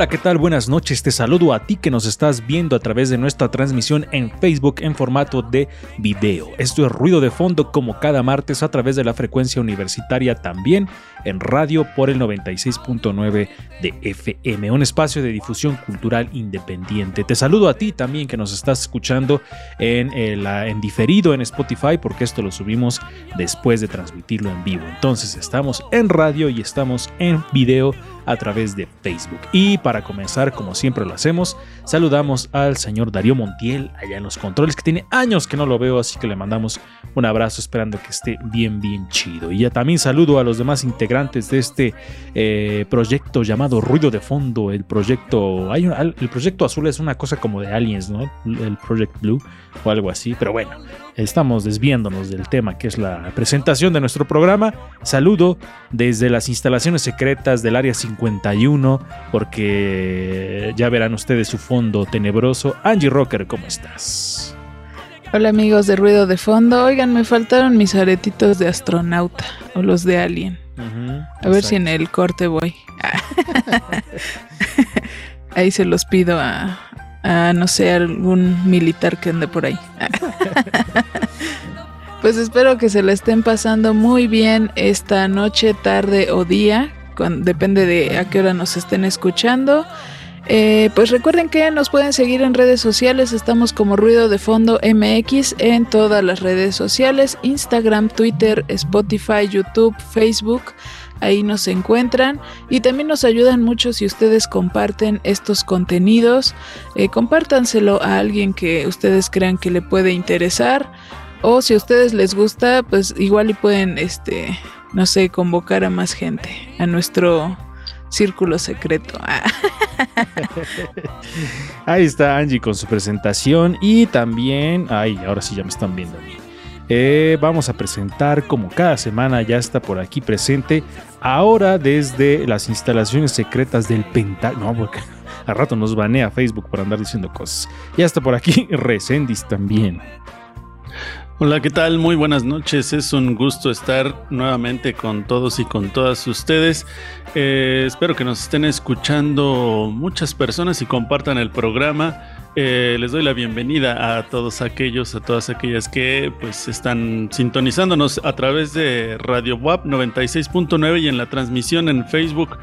Hola, ¿qué tal? Buenas noches. Te saludo a ti que nos estás viendo a través de nuestra transmisión en Facebook en formato de video. Esto es Ruido de Fondo como cada martes a través de la frecuencia universitaria también en radio por el 96.9 de FM, un espacio de difusión cultural independiente. Te saludo a ti también que nos estás escuchando en, eh, la- en diferido en Spotify porque esto lo subimos después de transmitirlo en vivo. Entonces estamos en radio y estamos en video a través de Facebook. Y para comenzar, como siempre lo hacemos, saludamos al señor Darío Montiel allá en los controles, que tiene años que no lo veo, así que le mandamos un abrazo esperando que esté bien, bien chido. Y ya también saludo a los demás integrantes de este eh, proyecto llamado Ruido de Fondo. El proyecto, hay el proyecto azul es una cosa como de aliens, ¿no? El Project Blue o algo así, pero bueno. Estamos desviándonos del tema que es la presentación de nuestro programa. Saludo desde las instalaciones secretas del Área 51, porque ya verán ustedes su fondo tenebroso. Angie Rocker, ¿cómo estás? Hola amigos de Ruido de Fondo. Oigan, me faltaron mis aretitos de astronauta o los de Alien. A ver si en el corte voy. ahí se los pido a, a, no sé, algún militar que ande por ahí. pues espero que se la estén pasando muy bien esta noche, tarde o día. Depende de a qué hora nos estén escuchando. Eh, pues recuerden que nos pueden seguir en redes sociales, estamos como Ruido de Fondo MX en todas las redes sociales, Instagram, Twitter, Spotify, YouTube, Facebook, ahí nos encuentran. Y también nos ayudan mucho si ustedes comparten estos contenidos, eh, compártanselo a alguien que ustedes crean que le puede interesar. O si a ustedes les gusta, pues igual y pueden, este, no sé, convocar a más gente a nuestro círculo secreto. Ah. Ahí está Angie con su presentación y también, ay, ahora sí ya me están viendo a mí. Eh, vamos a presentar como cada semana ya está por aquí presente, ahora desde las instalaciones secretas del Pentágono, no, porque al rato nos banea Facebook por andar diciendo cosas. Ya está por aquí Resendis también. Hola, ¿qué tal? Muy buenas noches. Es un gusto estar nuevamente con todos y con todas ustedes. Eh, espero que nos estén escuchando muchas personas y compartan el programa. Eh, les doy la bienvenida a todos aquellos, a todas aquellas que pues están sintonizándonos a través de Radio WAP 96.9 y en la transmisión en Facebook.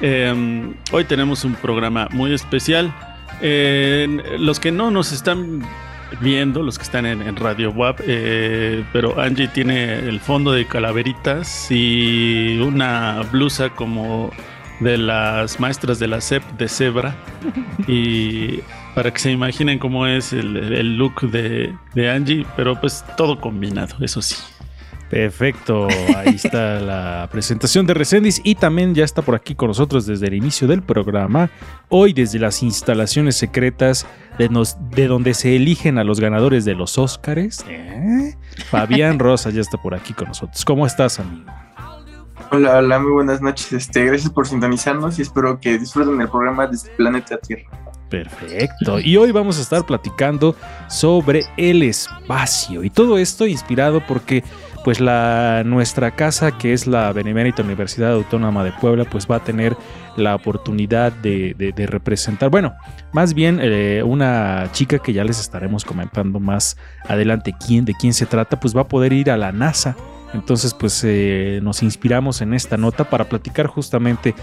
Eh, hoy tenemos un programa muy especial. Eh, los que no nos están viendo, los que están en, en Radio WAP, eh, pero Angie tiene el fondo de calaveritas y una blusa como de las maestras de la CEP de cebra y para que se imaginen cómo es el, el look de, de Angie, pero pues todo combinado, eso sí. Perfecto, ahí está la presentación de Resendis y también ya está por aquí con nosotros desde el inicio del programa, hoy desde las instalaciones secretas de, nos- de donde se eligen a los ganadores de los Óscares. ¿eh? Fabián Rosa ya está por aquí con nosotros. ¿Cómo estás, amigo? Hola, hola, muy buenas noches. Este, gracias por sintonizarnos y espero que disfruten el programa desde Planeta Tierra. Perfecto. Y hoy vamos a estar platicando sobre el espacio y todo esto inspirado porque pues la nuestra casa que es la Benemérita Universidad Autónoma de Puebla pues va a tener la oportunidad de, representar, bueno, más bien eh, una chica que ya les estaremos comentando más adelante quién, de quién se trata, pues va a poder ir a la NASA Entonces, pues eh, nos inspiramos en esta nota para platicar justamente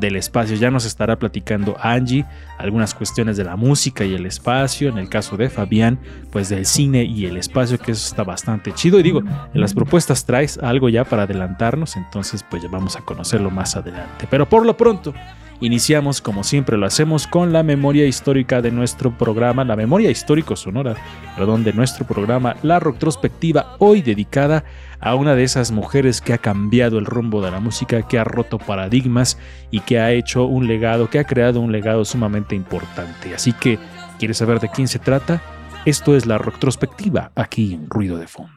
del espacio. Ya nos estará platicando Angie algunas cuestiones de la música y el espacio. En el caso de Fabián, pues del cine y el espacio, que eso está bastante chido. Y digo, en las propuestas traes algo ya para adelantarnos, entonces pues ya vamos a conocerlo más adelante. Pero por lo pronto, Iniciamos, como siempre lo hacemos, con la memoria histórica de nuestro programa, la memoria histórico sonora, perdón, de nuestro programa, la retrospectiva, hoy dedicada a una de esas mujeres que ha cambiado el rumbo de la música, que ha roto paradigmas y que ha hecho un legado, que ha creado un legado sumamente importante. Así que, ¿quieres saber de quién se trata? Esto es la retrospectiva aquí en Ruido de Fondo.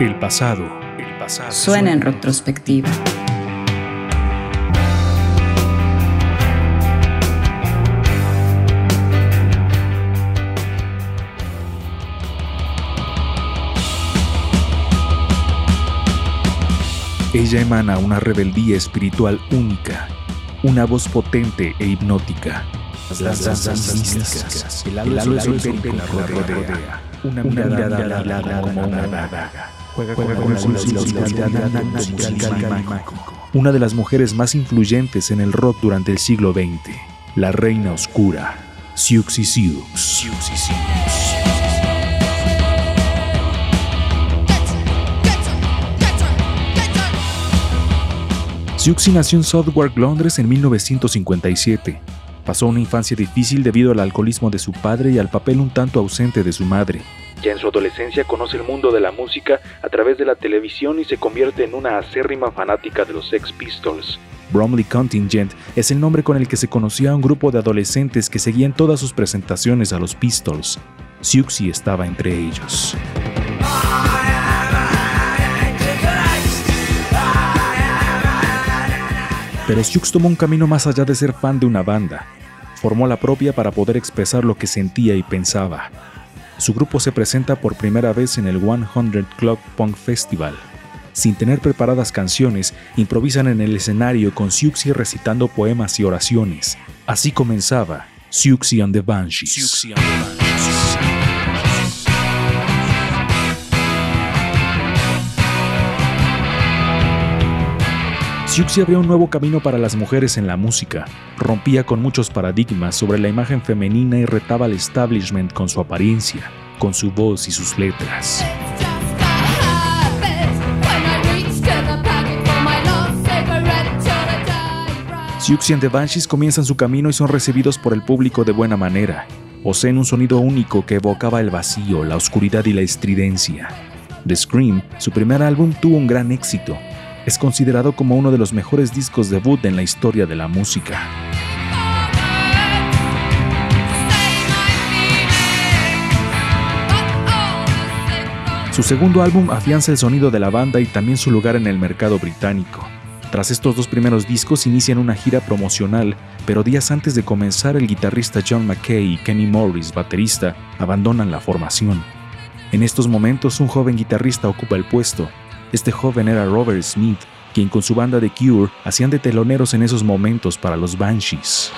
El pasado, el pasado. Suena en retrospectiva. Ella emana una rebeldía espiritual única, una voz potente e hipnótica. Las danzas místicas, el halo esotérico la rodea, una mirada como una daga. Juega con la oscuridad mágico. Una de las mujeres más influyentes en el rock durante el siglo XX, la reina oscura, Siouxsie Sioux. Siouxsie nació en Southwark, Londres en 1957. Pasó una infancia difícil debido al alcoholismo de su padre y al papel un tanto ausente de su madre. Ya en su adolescencia conoce el mundo de la música a través de la televisión y se convierte en una acérrima fanática de los Sex Pistols. Bromley Contingent es el nombre con el que se conocía a un grupo de adolescentes que seguían todas sus presentaciones a los Pistols. Siouxsie estaba entre ellos. Pero Sioux tomó un camino más allá de ser fan de una banda. Formó la propia para poder expresar lo que sentía y pensaba. Su grupo se presenta por primera vez en el 100 Club Punk Festival. Sin tener preparadas canciones, improvisan en el escenario con Siouxsie recitando poemas y oraciones. Así comenzaba Siouxsie and the Banshees. Siouxsie abrió un nuevo camino para las mujeres en la música, rompía con muchos paradigmas sobre la imagen femenina y retaba al establishment con su apariencia, con su voz y sus letras. Siouxsie and the Banshees comienzan su camino y son recibidos por el público de buena manera. Poseen un sonido único que evocaba el vacío, la oscuridad y la estridencia. The Scream, su primer álbum, tuvo un gran éxito, es considerado como uno de los mejores discos debut en la historia de la música. Su segundo álbum afianza el sonido de la banda y también su lugar en el mercado británico. Tras estos dos primeros discos inician una gira promocional, pero días antes de comenzar el guitarrista John McKay y Kenny Morris, baterista, abandonan la formación. En estos momentos un joven guitarrista ocupa el puesto, este joven era Robert Smith, quien con su banda de Cure hacían de teloneros en esos momentos para los Banshees.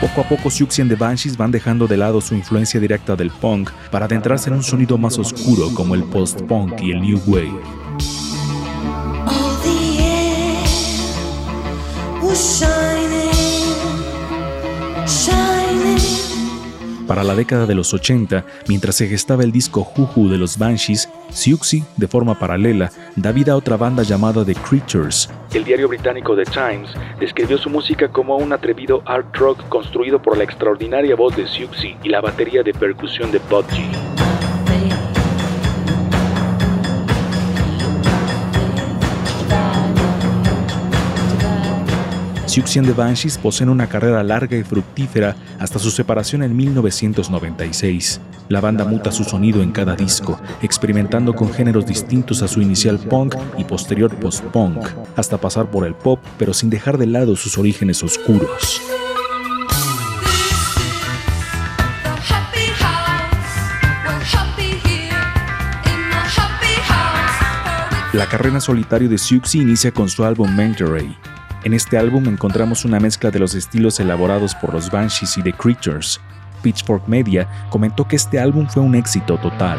Poco a poco Siouxsie and the Banshees van dejando de lado su influencia directa del punk para adentrarse en un sonido más oscuro como el post-punk y el new wave. Para la década de los 80, mientras se gestaba el disco Juju de los Banshees, Siouxsie, de forma paralela, da vida a otra banda llamada The Creatures. El diario británico The Times describió su música como un atrevido art rock construido por la extraordinaria voz de Siouxsie y la batería de percusión de Budgie. And the Banshees poseen una carrera larga y fructífera hasta su separación en 1996. La banda muta su sonido en cada disco, experimentando con géneros distintos a su inicial punk y posterior post-punk, hasta pasar por el pop, pero sin dejar de lado sus orígenes oscuros. La carrera solitario de Siouxsie inicia con su álbum Mentoray, en este álbum encontramos una mezcla de los estilos elaborados por los Banshees y The Creatures. Pitchfork Media comentó que este álbum fue un éxito total.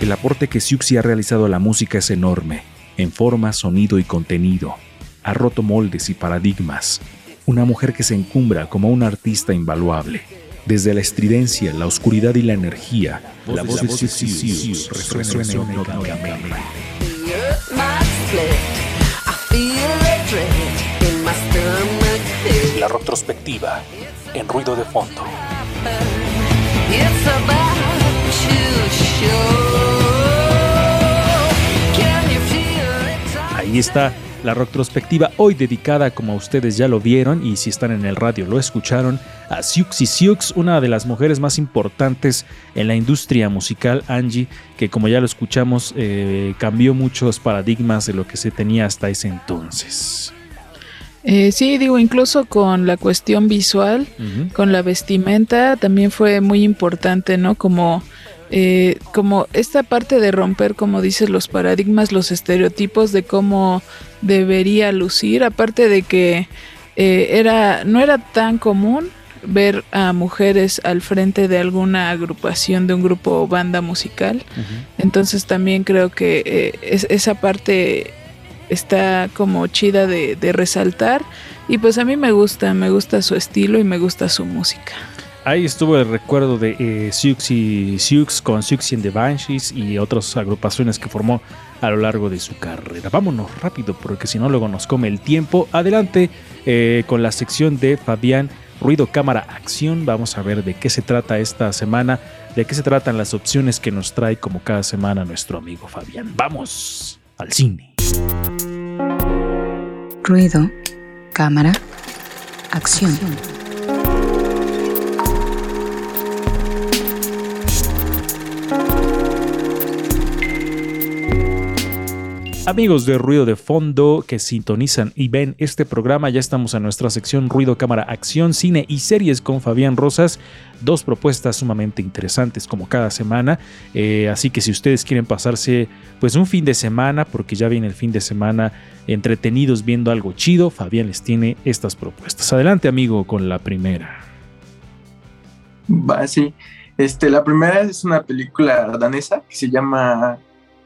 El aporte que Siuxi ha realizado a la música es enorme, en forma, sonido y contenido. Ha roto moldes y paradigmas. Una mujer que se encumbra como una artista invaluable. Desde la estridencia, la oscuridad y la energía, la voz de Siux resuena stomach. La retrospectiva, en ruido de fondo. Ahí está la retrospectiva hoy dedicada, como ustedes ya lo vieron y si están en el radio lo escucharon, a Siuxi Siux, una de las mujeres más importantes en la industria musical, Angie, que como ya lo escuchamos, eh, cambió muchos paradigmas de lo que se tenía hasta ese entonces. Eh, sí, digo, incluso con la cuestión visual, con la vestimenta, también fue muy importante, ¿no? Como, eh, como esta parte de romper, como dices, los paradigmas, los estereotipos de cómo debería lucir, aparte de que eh, era, no era tan común ver a mujeres al frente de alguna agrupación, de un grupo o banda musical. Entonces también creo que eh, es- esa parte está como chida de, de resaltar. Y pues a mí me gusta, me gusta su estilo y me gusta su música. Ahí estuvo el recuerdo de eh, Siuxi Siux con Siuxi and the Banshees y otras agrupaciones que formó a lo largo de su carrera. Vámonos rápido porque si no luego nos come el tiempo. Adelante eh, con la sección de Fabián Ruido Cámara Acción. Vamos a ver de qué se trata esta semana, de qué se tratan las opciones que nos trae como cada semana nuestro amigo Fabián. Vamos al cine. Ruido, cámara, acción. Amigos de Ruido de Fondo que sintonizan y ven este programa, ya estamos en nuestra sección Ruido, Cámara, Acción, Cine y Series con Fabián Rosas. Dos propuestas sumamente interesantes como cada semana. Eh, así que si ustedes quieren pasarse pues un fin de semana, porque ya viene el fin de semana entretenidos viendo algo chido, Fabián les tiene estas propuestas. Adelante amigo con la primera. Va, sí. Este, la primera es una película danesa que se llama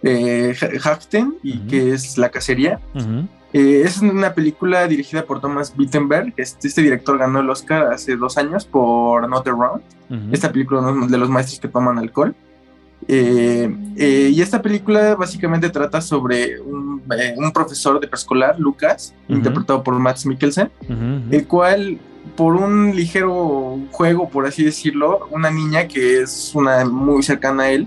eh, Hakten y Ujú. que es La Cacería. Ujú, Eh, es una película dirigida por Thomas Wittenberg. Este, este director ganó el Oscar hace dos años por Another Round. ujú. Esta película de los maestros que toman alcohol. Eh, eh, y esta película básicamente trata sobre un, eh, un profesor de preescolar, Lucas, Ujú. interpretado por Max Mikkelsen, Ujú, ujú. el cual por un ligero juego, por así decirlo, una niña que es una muy cercana a él,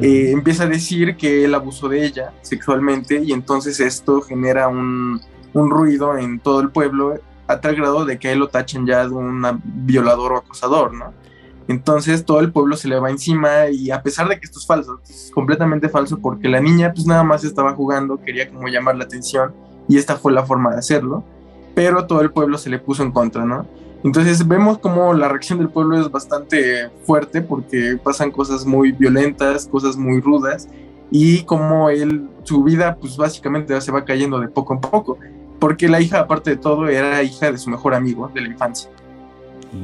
eh, empieza a decir que él abusó de ella sexualmente y entonces esto genera un, un ruido en todo el pueblo a tal grado de que él lo tachen ya de un violador o acosador, ¿no? Entonces todo el pueblo se le va encima y a pesar de que esto es falso, es completamente falso porque la niña pues nada más estaba jugando, quería como llamar la atención y esta fue la forma de hacerlo, pero todo el pueblo se le puso en contra, ¿no? Entonces vemos como la reacción del pueblo es bastante fuerte porque pasan cosas muy violentas, cosas muy rudas y como él, su vida pues básicamente se va cayendo de poco en poco, porque la hija aparte de todo era hija de su mejor amigo de la infancia.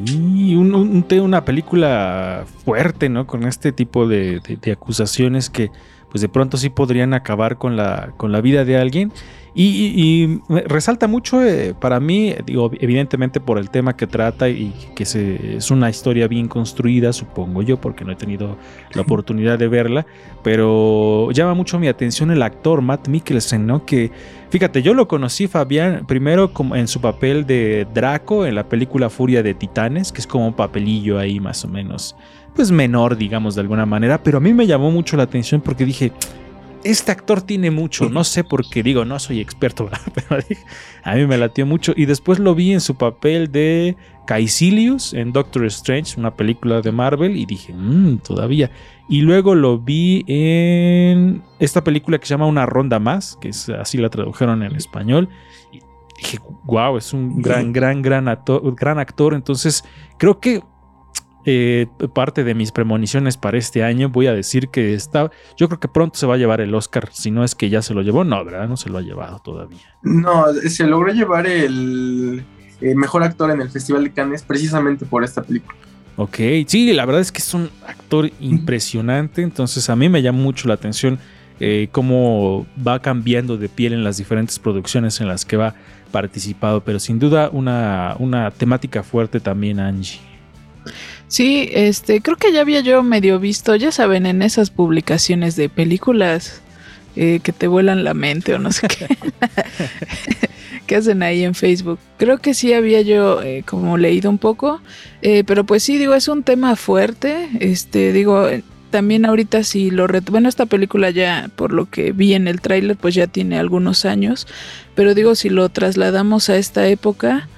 Y un- un- un- una película fuerte, ¿no? Con este tipo de- de acusaciones que, pues de pronto sí podrían acabar con la, con la vida de alguien. Y, y- resalta mucho eh, para mí, digo, evidentemente por el tema que trata y que se, es una historia bien construida, supongo yo, porque no he tenido la oportunidad de verla, pero llama mucho mi atención el actor Matt Mikkelsen, ¿no? Que Fíjate, yo lo conocí, Fabián, primero como en su papel de Draco en la película Furia de Titanes, que es como un papelillo ahí más o menos, pues menor, digamos, de alguna manera, pero a mí me llamó mucho la atención porque dije, este actor tiene mucho, no sé por qué, digo, no soy experto, ¿verdad? pero a mí me latió mucho y después lo vi en su papel de Caecilius en Doctor Strange, una película de Marvel, y dije, mmm, todavía. Y luego lo vi en esta película que se llama Una Ronda Más, que es así la tradujeron en español. Y dije, wow, es un gran, gran, gran actor, gran actor. Entonces, creo que eh, parte de mis premoniciones para este año, voy a decir que está, yo creo que pronto se va a llevar el Oscar, si no es que ya se lo llevó, no, ¿verdad? No se lo ha llevado todavía. No, se logró llevar el eh, mejor actor en el Festival de Cannes precisamente por esta película. Ok, sí, la verdad es que es un actor impresionante, entonces a mí me llama mucho la atención eh, cómo va cambiando de piel en las diferentes producciones en las que va participado, pero sin duda una, una temática fuerte también, Angie. Sí, este, creo que ya había yo medio visto, ya saben, en esas publicaciones de películas eh, que te vuelan la mente o no sé qué. que hacen ahí en Facebook. Creo que sí había yo eh, como leído un poco, eh, pero pues sí, digo, es un tema fuerte. Este, digo, también ahorita si lo... Bueno, esta película ya, por lo que vi en el tráiler, pues ya tiene algunos años, pero digo, si lo trasladamos a esta época,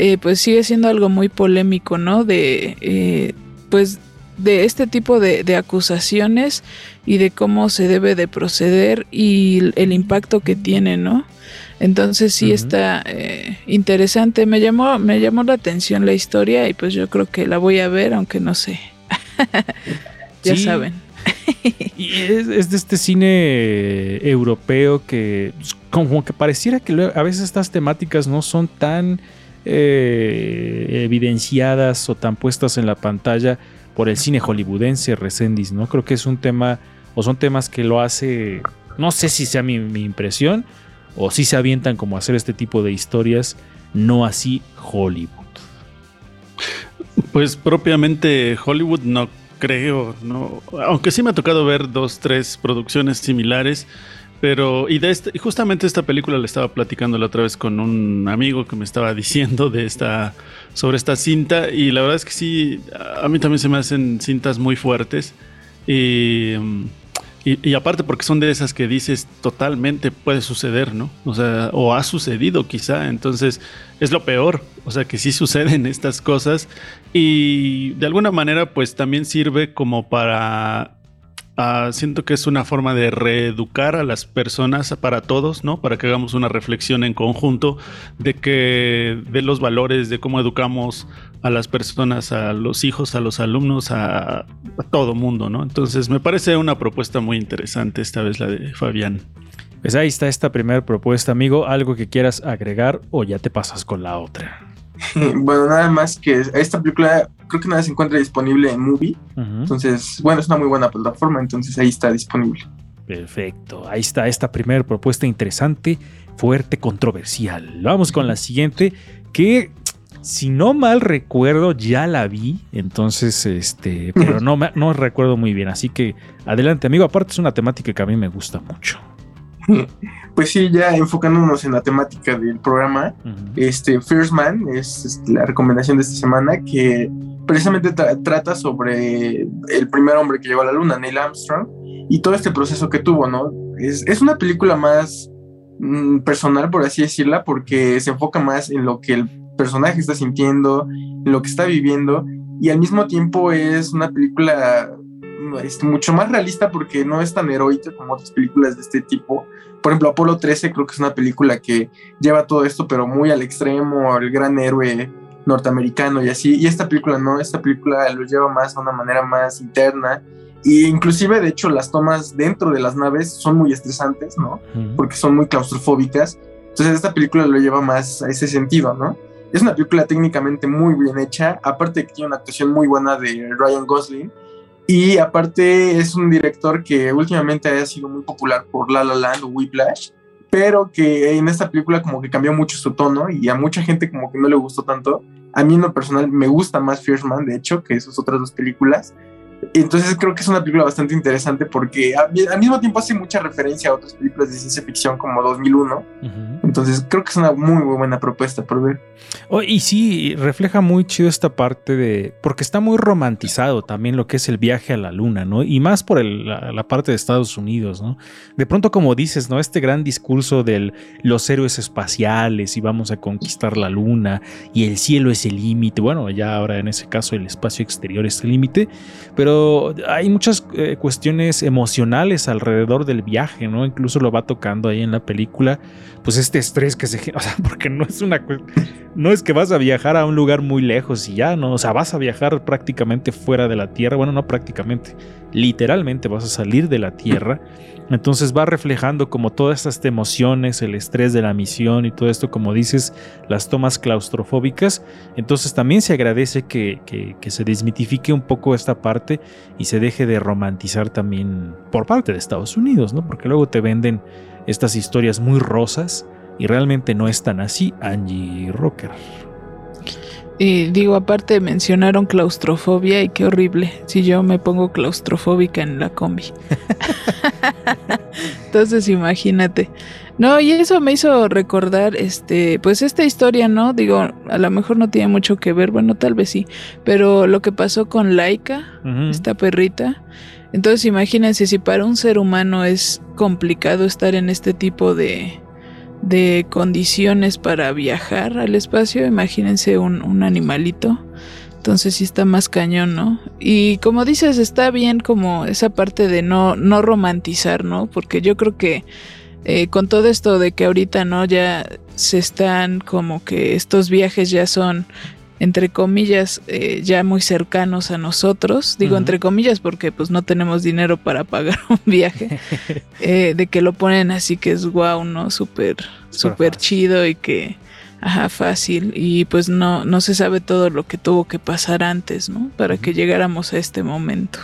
eh, pues sigue siendo algo muy polémico, ¿no? De, pues, de este tipo de, de, acusaciones y de cómo se debe de proceder y el impacto que tiene, ¿no? Entonces sí está eh, interesante. Me llamó, me llamó la atención la historia y pues yo creo que la voy a ver, aunque no sé. ya saben. y es, de este cine europeo que pues, como que pareciera que a veces estas temáticas no son tan eh, evidenciadas o tan puestas en la pantalla por el cine hollywoodense Resendis, ¿no? Creo que es un tema o son temas que lo hace, no sé si sea mi, impresión, o si se avientan como hacer este tipo de historias, no así Hollywood. Pues propiamente Hollywood no creo, no, aunque sí me ha tocado ver dos, tres producciones similares, pero y este, y justamente esta película le estaba platicando la otra vez con un amigo que me estaba diciendo de esta sobre esta cinta y la verdad es que sí, a mí también se me hacen cintas muy fuertes y y, aparte porque son de esas que dices totalmente puede suceder, ¿no? O sea, o ha sucedido quizá, entonces es lo peor, o sea que sí suceden estas cosas y de alguna manera pues también sirve como para Ah, siento que es una forma de reeducar a las personas para todos, ¿no? Para que hagamos una reflexión en conjunto de que de los valores, de cómo educamos a las personas, a los hijos, a los alumnos, a, a todo mundo, ¿no? Entonces me parece una propuesta muy interesante esta vez la de Fabián. Pues ahí está esta primera propuesta, amigo. ¿Algo que quieras agregar o ya te pasas con la otra? bueno, nada más que esta película creo que nada se encuentra disponible en Movie. Entonces, bueno, es una muy buena plataforma, entonces ahí está disponible. Perfecto, ahí está esta primera propuesta interesante, fuerte, controversial. Vamos con la siguiente, que si no mal recuerdo ya la vi, entonces, este, pero no, no recuerdo muy bien, así que adelante amigo, aparte es una temática que a mí me gusta mucho. Pues sí, ya enfocándonos en la temática del programa, este First Man es, la recomendación de esta semana que precisamente trata sobre el primer hombre que llegó a la luna, Neil Armstrong, y todo este proceso que tuvo, ¿no? Es, es una película más mm, personal, por así decirla, porque se enfoca más en lo que el personaje está sintiendo, en lo que está viviendo, y al mismo tiempo es una película este, mucho más realista porque no es tan heroica como otras películas de este tipo. Por ejemplo, Apolo 13 creo que es una película que lleva todo esto, pero muy al extremo, al gran héroe norteamericano y así. Y esta película no, esta película lo lleva más a una manera más interna. Y inclusive, de hecho, las tomas dentro de las naves son muy estresantes, ¿no? Porque son muy claustrofóbicas. Entonces esta película lo lleva más a ese sentido, ¿no? Es una película técnicamente muy bien hecha, aparte que tiene una actuación muy buena de Ryan Gosling, y aparte es un director que últimamente ha sido muy popular por La La Land o Whiplash, pero que en esta película como que cambió mucho su tono y a mucha gente como que no le gustó tanto. A mí en lo personal me gusta más Fierce Man, de hecho, que sus otras dos películas. Entonces creo que es una película bastante interesante porque al mismo tiempo hace mucha referencia a otras películas de ciencia ficción como 2001. Entonces creo que es una muy, muy buena propuesta por ver. Oh, y sí, refleja muy chido esta parte de... porque está muy romantizado también lo que es el viaje a la luna, ¿no? Y más por la, parte de Estados Unidos, ¿no? De pronto como dices, ¿no? Este gran discurso de los héroes espaciales y vamos a conquistar la luna y el cielo es el límite. Bueno, ya ahora en ese caso el espacio exterior es el límite. Pero pero hay muchas eh, cuestiones emocionales alrededor del viaje, ¿no? Incluso lo va tocando ahí en la película, pues este estrés que se genera, o sea, porque no es una no es que vas a viajar a un lugar muy lejos y ya, ¿no? O sea, vas a viajar prácticamente fuera de la Tierra, bueno, no prácticamente, literalmente vas a salir de la Tierra. Entonces va reflejando como todas estas emociones, el estrés de la misión y todo esto, como dices, las tomas claustrofóbicas. Entonces también se agradece que, que- se desmitifique un poco esta parte y se deje de romantizar también por parte de Estados Unidos, ¿no? Porque luego te venden estas historias muy rosas y realmente no es tan así, Angie Rocker. Y digo, aparte mencionaron claustrofobia y qué horrible si yo me pongo claustrofóbica en la combi. Entonces imagínate. No, y eso me hizo recordar, este, pues esta historia, ¿no? Digo, a lo mejor no tiene mucho que ver, bueno, tal vez sí, pero lo que pasó con Laika, esta perrita. Entonces imagínense si para un ser humano es complicado estar en este tipo de, de condiciones para viajar al espacio, imagínense un, un animalito. Entonces sí está más cañón, ¿no? Y como dices, está bien como esa parte de no, no romantizar, ¿no? Porque yo creo que eh, con todo esto de que ahorita, ¿no? Ya se están como que estos viajes ya son entre comillas, eh, ya muy cercanos a nosotros. Digo entre comillas porque pues no tenemos dinero para pagar un viaje. eh, de que lo ponen así que es guau, ¿no? Súper, súper chido y que, ajá, fácil. Y pues no, no se sabe todo lo que tuvo que pasar antes, ¿no? Para que llegáramos a este momento.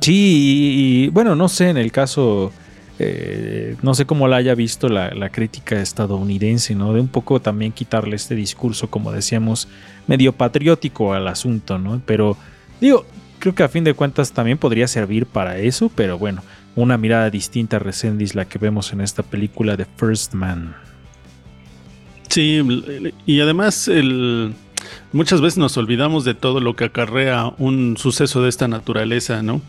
Sí, y, y, bueno, no sé, en el caso, eh, no sé cómo la haya visto la, crítica estadounidense, ¿no? De un poco también quitarle este discurso, como decíamos, medio patriótico al asunto, ¿no? Pero digo, creo que a fin de cuentas también podría servir para eso, pero bueno, una mirada distinta a Resendiz, la que vemos en esta película de First Man. Sí, y además muchas veces nos olvidamos de todo lo que acarrea un suceso de esta naturaleza, ¿no?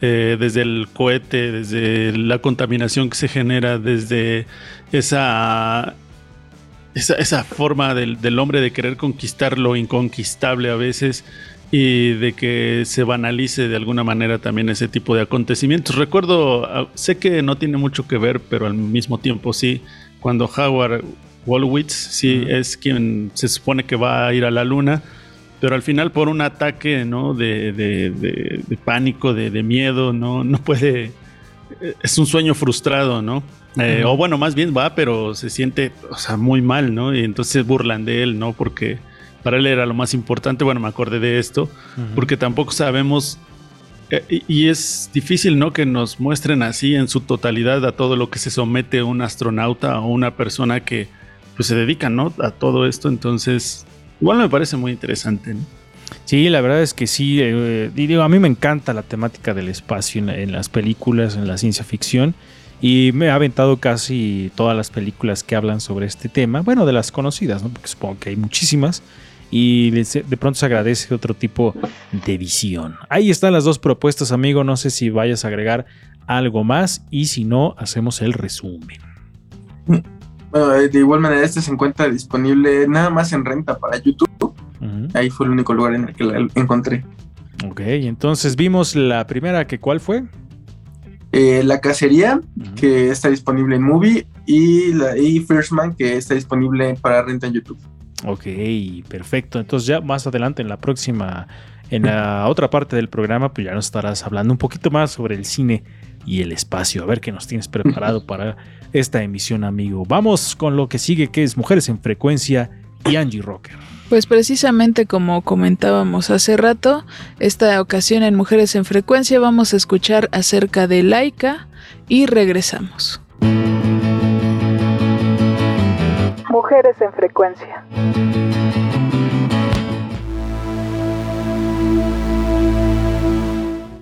Eh, desde el cohete, desde la contaminación que se genera, desde esa, esa, esa forma del, del hombre de querer conquistar lo inconquistable a veces y de que se banalice de alguna manera también ese tipo de acontecimientos. Recuerdo, ah, sé que no tiene mucho que ver, pero al mismo tiempo sí, cuando Howard Wolowitz sí es quien se supone que va a ir a la luna, pero al final por un ataque ¿no? de, de- de- de pánico, de, miedo, ¿no? no puede... eh, Es un sueño frustrado, ¿no? Eh. O bueno, más bien va, pero se siente o sea, muy mal, ¿no? Y entonces burlan de él, ¿no? Porque para él era lo más importante. Bueno, me acordé de esto, porque tampoco sabemos eh, y y es difícil, ¿no? Que nos muestren así en su totalidad a todo lo que se somete un astronauta o una persona que pues se dedica, ¿no? A todo esto. Entonces, igual me parece muy interesante, ¿no? Sí, la verdad es que sí. eh, digo, a mí me encanta la temática del espacio en, en las películas, en la ciencia ficción. Y me ha aventado casi todas las películas que hablan sobre este tema. Bueno, de las conocidas, ¿no? Porque supongo que hay muchísimas. Y de de pronto se agradece otro tipo de visión. Ahí están las dos propuestas, amigo. No sé si vayas a agregar algo más. Y si no, hacemos el resumen. Bueno, eh, de igual manera, este se encuentra disponible nada más en renta para YouTube. Ahí fue el único lugar en el que la encontré. Ok, entonces vimos la primera que cuál fue. Eh, la cacería, que está disponible en Movie, y, la, y First Man, que está disponible para renta en YouTube. Ok, perfecto. Entonces ya más adelante en la próxima, en la otra parte del programa, pues ya nos estarás hablando un poquito más sobre el cine y el espacio. A ver qué nos tienes preparado para esta emisión, amigo. Vamos con lo que sigue, que es Mujeres en Frecuencia y Angie Rocker. Pues precisamente como comentábamos hace rato, esta ocasión en Mujeres en Frecuencia vamos a escuchar acerca de Laika y regresamos. Mujeres en Frecuencia.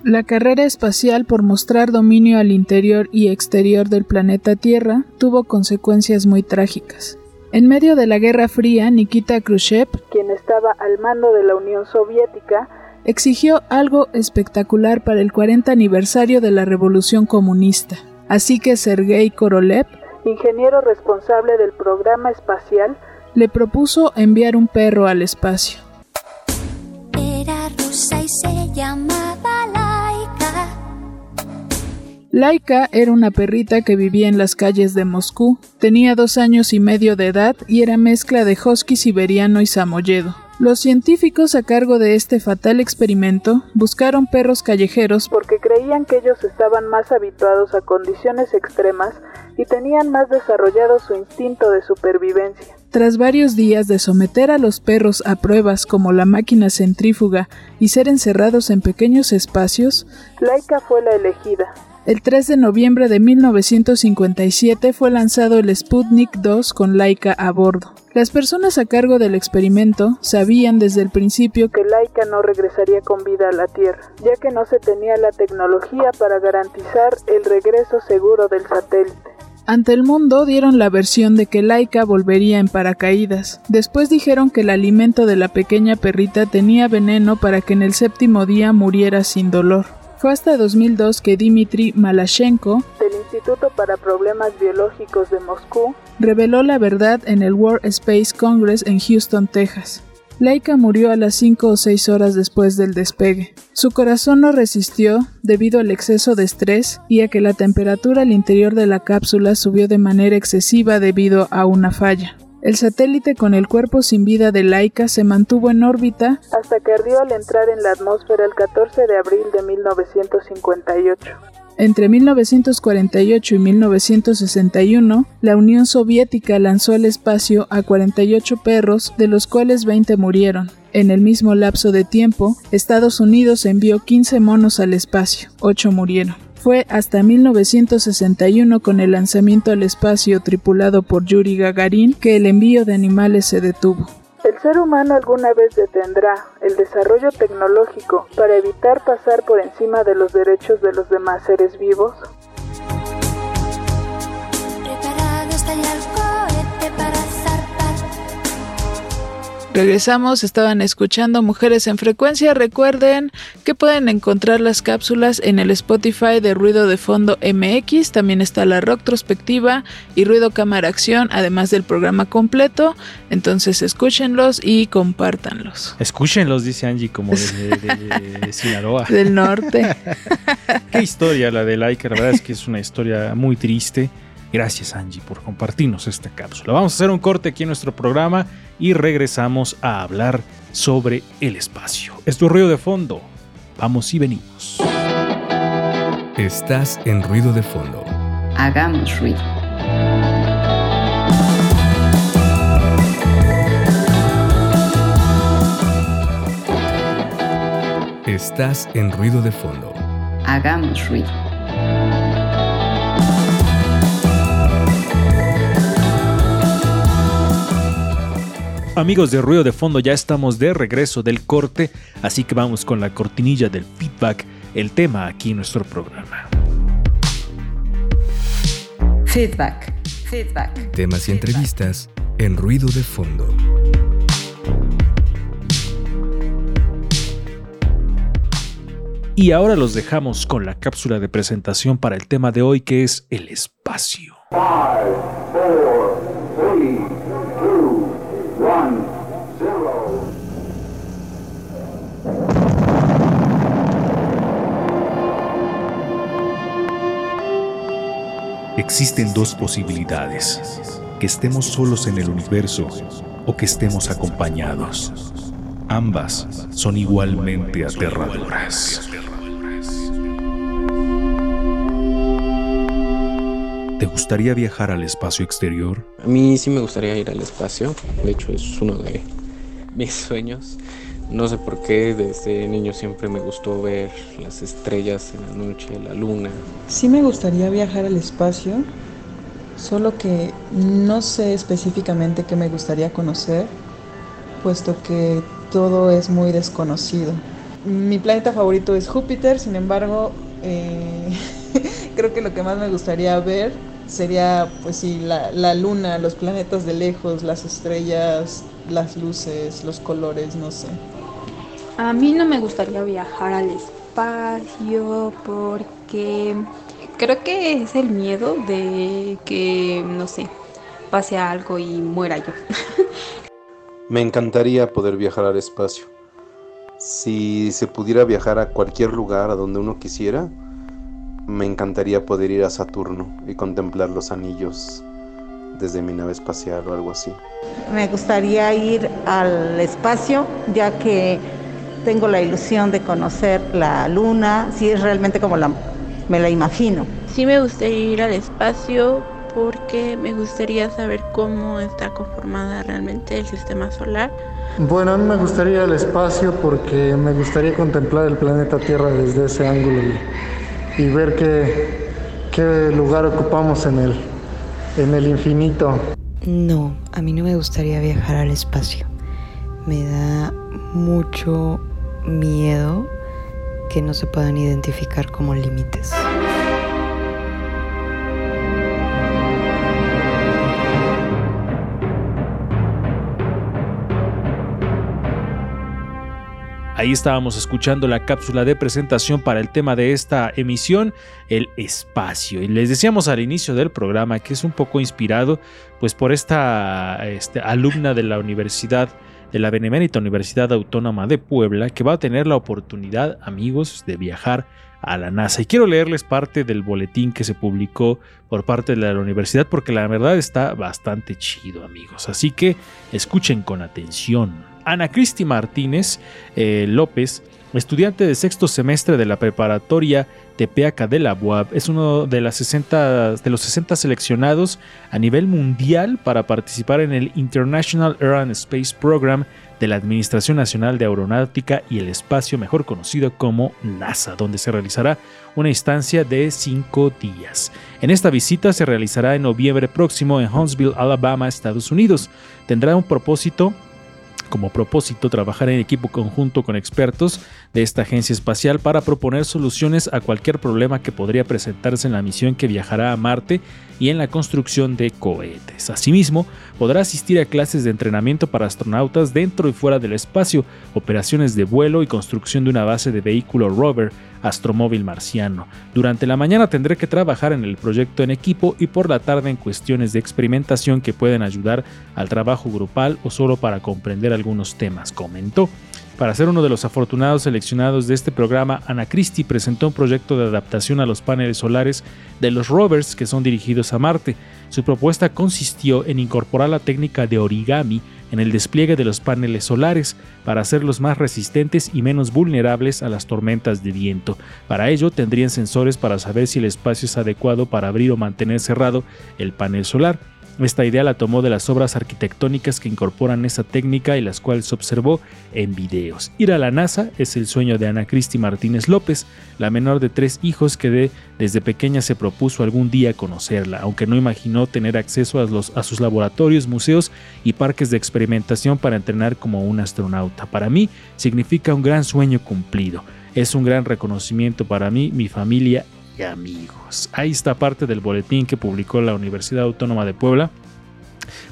La carrera espacial por mostrar dominio al interior y exterior del planeta Tierra tuvo consecuencias muy trágicas. En medio de la Guerra Fría, Nikita Khrushchev, quien estaba al mando de la Unión Soviética, exigió algo espectacular para el 40 aniversario de la Revolución Comunista. Así que Sergei Korolev, ingeniero responsable del programa espacial, le propuso enviar un perro al espacio. Era rusa y Laika era una perrita que vivía en las calles de Moscú. Tenía dos años y medio de edad y era mezcla de husky siberiano y samoyedo. Los científicos a cargo de este fatal experimento buscaron perros callejeros porque creían que ellos estaban más habituados a condiciones extremas y tenían más desarrollado su instinto de supervivencia. Tras varios días de someter a los perros a pruebas como la máquina centrífuga y ser encerrados en pequeños espacios, Laika fue la elegida. El 3 de noviembre de 1957 fue lanzado el Sputnik 2 con Laika a bordo. Las personas a cargo del experimento sabían desde el principio que Laika no regresaría con vida a la Tierra, ya que no se tenía la tecnología para garantizar el regreso seguro del satélite. Ante el mundo dieron la versión de que Laika volvería en paracaídas. Después dijeron que el alimento de la pequeña perrita tenía veneno para que en el séptimo día muriera sin dolor. Fue hasta 2002 que Dmitry Malashenko, del Instituto para Problemas Biológicos de Moscú, reveló la verdad en el World Space Congress en Houston, Texas. Laika murió a las 5 o 6 horas después del despegue. Su corazón no resistió debido al exceso de estrés y a que la temperatura al interior de la cápsula subió de manera excesiva debido a una falla. El satélite con el cuerpo sin vida de Laika se mantuvo en órbita hasta que ardió al entrar en la atmósfera el 14 de abril de 1958. Entre 1948 y 1961, la Unión Soviética lanzó al espacio a 48 perros, de los cuales 20 murieron. En el mismo lapso de tiempo, Estados Unidos envió 15 monos al espacio, 8 murieron. Fue hasta 1961 con el lanzamiento al espacio tripulado por Yuri Gagarin que el envío de animales se detuvo. ¿El ser humano alguna vez detendrá el desarrollo tecnológico para evitar pasar por encima de los derechos de los demás seres vivos? Regresamos, estaban escuchando Mujeres en Frecuencia. Recuerden que pueden encontrar las cápsulas en el Spotify de Ruido de Fondo MX. También está la Rocktrospectiva y Ruido Cámara Acción, además del programa completo. Entonces escúchenlos y compártanlos. Escúchenlos, dice Angie, como de, Sinaloa. Del norte. Qué historia la de Laika. La verdad es que es una historia muy triste. Gracias Angie por compartirnos esta cápsula. Vamos a hacer un corte aquí en nuestro programa y regresamos a hablar sobre el espacio. Es ruido de fondo. Vamos y venimos. Estás en ruido de fondo. Hagamos ruido. Estás en ruido de fondo. Hagamos ruido. Amigos de Ruido de Fondo, ya estamos de regreso del corte, así que vamos con la cortinilla del feedback, el tema aquí en nuestro programa. Feedback. Feedback. Temas y entrevistas en Ruido de Fondo. Y ahora los dejamos con la cápsula de presentación para el tema de hoy que es el espacio. Existen dos posibilidades, que estemos solos en el universo o que estemos acompañados. Ambas son igualmente aterradoras. ¿Te gustaría viajar al espacio exterior? A mí sí me gustaría ir al espacio, de hecho es uno de mis sueños. No sé por qué, desde niño siempre me gustó ver las estrellas en la noche, la luna. Sí me gustaría viajar al espacio, solo que no sé específicamente qué me gustaría conocer, puesto que todo es muy desconocido. Mi planeta favorito es Júpiter, sin embargo, eh, creo que lo que más me gustaría ver sería, pues sí, la, la luna, los planetas de lejos, las estrellas, las luces, los colores, no sé. A mí no me gustaría viajar al espacio porque creo que es el miedo de que, no sé, pase algo y muera yo. Me encantaría poder viajar al espacio. Si se pudiera viajar a cualquier lugar a donde uno quisiera, me encantaría poder ir a Saturno y contemplar los anillos desde mi nave espacial o algo así. Me gustaría ir al espacio, ya que tengo la ilusión de conocer la luna, si es realmente como la, me la imagino. Sí me gustaría ir al espacio porque me gustaría saber cómo está conformada realmente el sistema solar. Bueno, a mí me gustaría ir al espacio porque me gustaría contemplar el planeta Tierra desde ese ángulo y, y ver qué, qué lugar ocupamos en el, en el infinito. No, a mí no me gustaría viajar al espacio. Me da mucho miedo que no se puedan identificar como límites. Ahí estábamos escuchando la cápsula de presentación para el tema de esta emisión, el espacio. Y les decíamos al inicio del programa que es un poco inspirado pues por esta este, alumna de la Universidad de la Benemérita Universidad Autónoma de Puebla que va a tener la oportunidad, amigos, de viajar a la NASA. Y quiero leerles parte del boletín que se publicó por parte de la universidad porque la verdad está bastante chido, amigos. Así que escuchen con atención. Ana Cristi Martínez eh, López, estudiante de sexto semestre de la preparatoria Tepeaca de la UAB, es uno de, las 60, de los 60 seleccionados a nivel mundial para participar en el International Air and Space Program de la Administración Nacional de Aeronáutica y el Espacio, mejor conocido como NASA, donde se realizará una instancia de cinco días. En esta visita se realizará en noviembre próximo en Huntsville, Alabama, Estados Unidos. Tendrá un propósito como propósito trabajar en equipo conjunto con expertos de esta agencia espacial para proponer soluciones a cualquier problema que podría presentarse en la misión que viajará a Marte y en la construcción de cohetes. Asimismo, podrá asistir a clases de entrenamiento para astronautas dentro y fuera del espacio, operaciones de vuelo y construcción de una base de vehículo rover astromóvil marciano. Durante la mañana tendré que trabajar en el proyecto en equipo y por la tarde en cuestiones de experimentación que pueden ayudar al trabajo grupal o solo para comprender algunos temas, comentó. Para ser uno de los afortunados seleccionados de este programa, Ana Christie presentó un proyecto de adaptación a los paneles solares de los rovers que son dirigidos a Marte. Su propuesta consistió en incorporar la técnica de origami en el despliegue de los paneles solares para hacerlos más resistentes y menos vulnerables a las tormentas de viento. Para ello tendrían sensores para saber si el espacio es adecuado para abrir o mantener cerrado el panel solar. Esta idea la tomó de las obras arquitectónicas que incorporan esa técnica y las cuales observó en videos. Ir a la NASA es el sueño de Ana Cristi Martínez López, la menor de tres hijos que de, desde pequeña se propuso algún día conocerla, aunque no imaginó tener acceso a, a sus laboratorios, museos y parques de experimentación para entrenar como un astronauta. Para mí significa un gran sueño cumplido. Es un gran reconocimiento para mí, mi familia y amigos. Ahí está parte del boletín que publicó la Universidad Autónoma de Puebla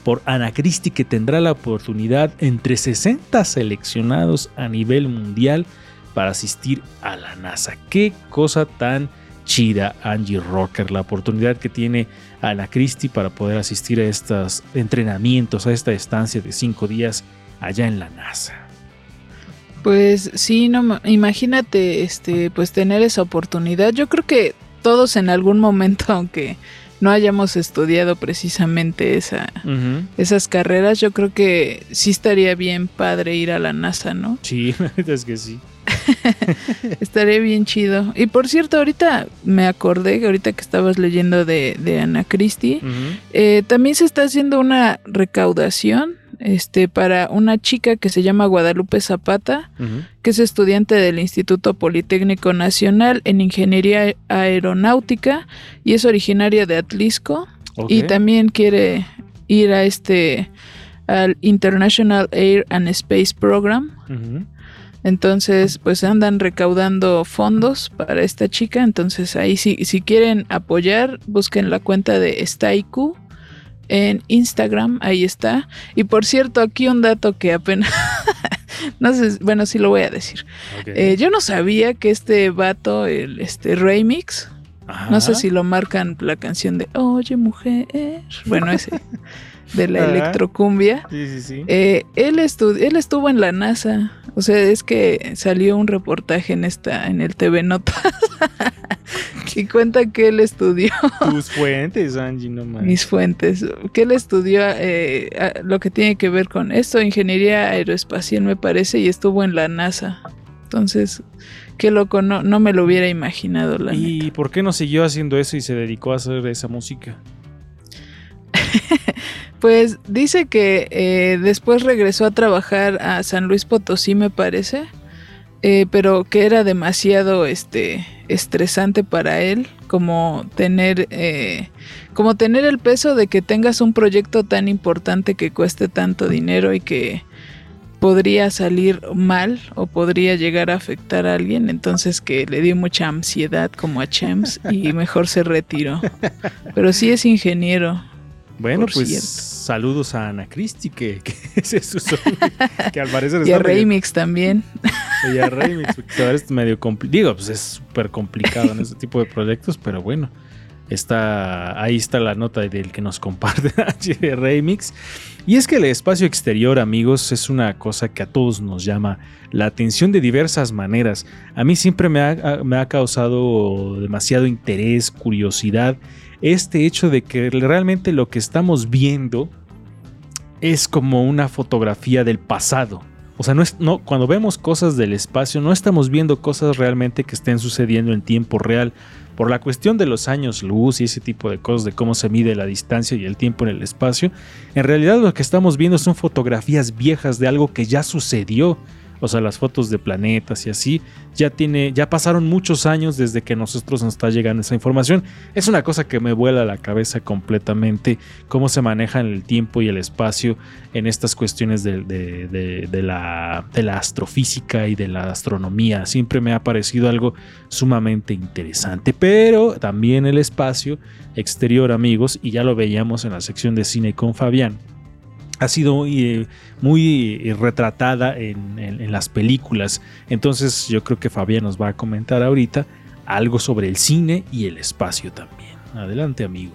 por Ana Cristi que tendrá la oportunidad entre 60 seleccionados a nivel mundial para asistir a la NASA. Qué cosa tan chida Angie Rocker, la oportunidad que tiene Ana Christie para poder asistir a estos entrenamientos, a esta estancia de cinco días allá en la NASA. Pues sí, no, imagínate, este, pues tener esa oportunidad. Yo creo que todos en algún momento, aunque no hayamos estudiado precisamente esa, esas carreras, yo creo que sí estaría bien padre ir a la NASA, ¿no? Sí, es que sí. estaría bien chido. Y por cierto, ahorita me acordé, ahorita que estabas leyendo de, de Ana Christie, eh, también se está haciendo una recaudación este, para una chica que se llama Guadalupe Zapata, que es estudiante del Instituto Politécnico Nacional en Ingeniería Aeronáutica y es originaria de Atlisco y también quiere ir a este al International Air and Space Program. Entonces, pues andan recaudando fondos para esta chica. Entonces, ahí si, si quieren apoyar, busquen la cuenta de Staiku en Instagram, ahí está. Y por cierto, aquí un dato que apenas... no sé, bueno, sí lo voy a decir. Eh, yo no sabía que este vato, el este remix, no sé si lo marcan la canción de Oye mujer, bueno, ese de la electrocumbia. Sí, sí, sí. Eh, él, él estuvo en la NASA. O sea, es que salió un reportaje en esta, en el TV Notas. y cuenta que él estudió. Tus fuentes, Angie, no más. Mis fuentes. Que él estudió eh, lo que tiene que ver con esto, ingeniería aeroespacial, me parece, y estuvo en la NASA. Entonces, qué loco, no, no me lo hubiera imaginado. La neta. ¿Y por qué no siguió haciendo eso y se dedicó a hacer esa música? Pues dice que eh, después regresó a trabajar a San Luis Potosí, me parece, eh, pero que era demasiado este, estresante para él, como tener, eh, como tener el peso de que tengas un proyecto tan importante que cueste tanto dinero y que podría salir mal o podría llegar a afectar a alguien, entonces que le dio mucha ansiedad como a Chems y mejor se retiró. Pero sí es ingeniero. Bueno, pues cierto. saludos a Ana Cristi, que, que es su sonido, que al parecer Y a Remix también. Y a Remix, veces es medio complicado. Digo, pues es súper complicado en este tipo de proyectos, pero bueno. Está, ahí está la nota del que nos comparte de Remix. Y es que el espacio exterior, amigos, es una cosa que a todos nos llama la atención de diversas maneras. A mí siempre me ha, me ha causado demasiado interés, curiosidad, este hecho de que realmente lo que estamos viendo es como una fotografía del pasado. O sea, no es, no, cuando vemos cosas del espacio, no estamos viendo cosas realmente que estén sucediendo en tiempo real. Por la cuestión de los años luz y ese tipo de cosas, de cómo se mide la distancia y el tiempo en el espacio, en realidad lo que estamos viendo son fotografías viejas de algo que ya sucedió. O sea, las fotos de planetas y así, ya tiene, ya pasaron muchos años desde que nosotros nos está llegando esa información. Es una cosa que me vuela la cabeza completamente, cómo se manejan el tiempo y el espacio en estas cuestiones de la astrofísica y de la astronomía. Siempre me ha parecido algo sumamente interesante. Pero también el espacio exterior, amigos, y ya lo veíamos en la sección de cine con Fabián ha sido muy, eh, muy, eh, retratada en, en- en las películas. Entonces yo creo que Fabián nos va a comentar ahorita algo sobre el cine y el espacio también. Adelante, amigo.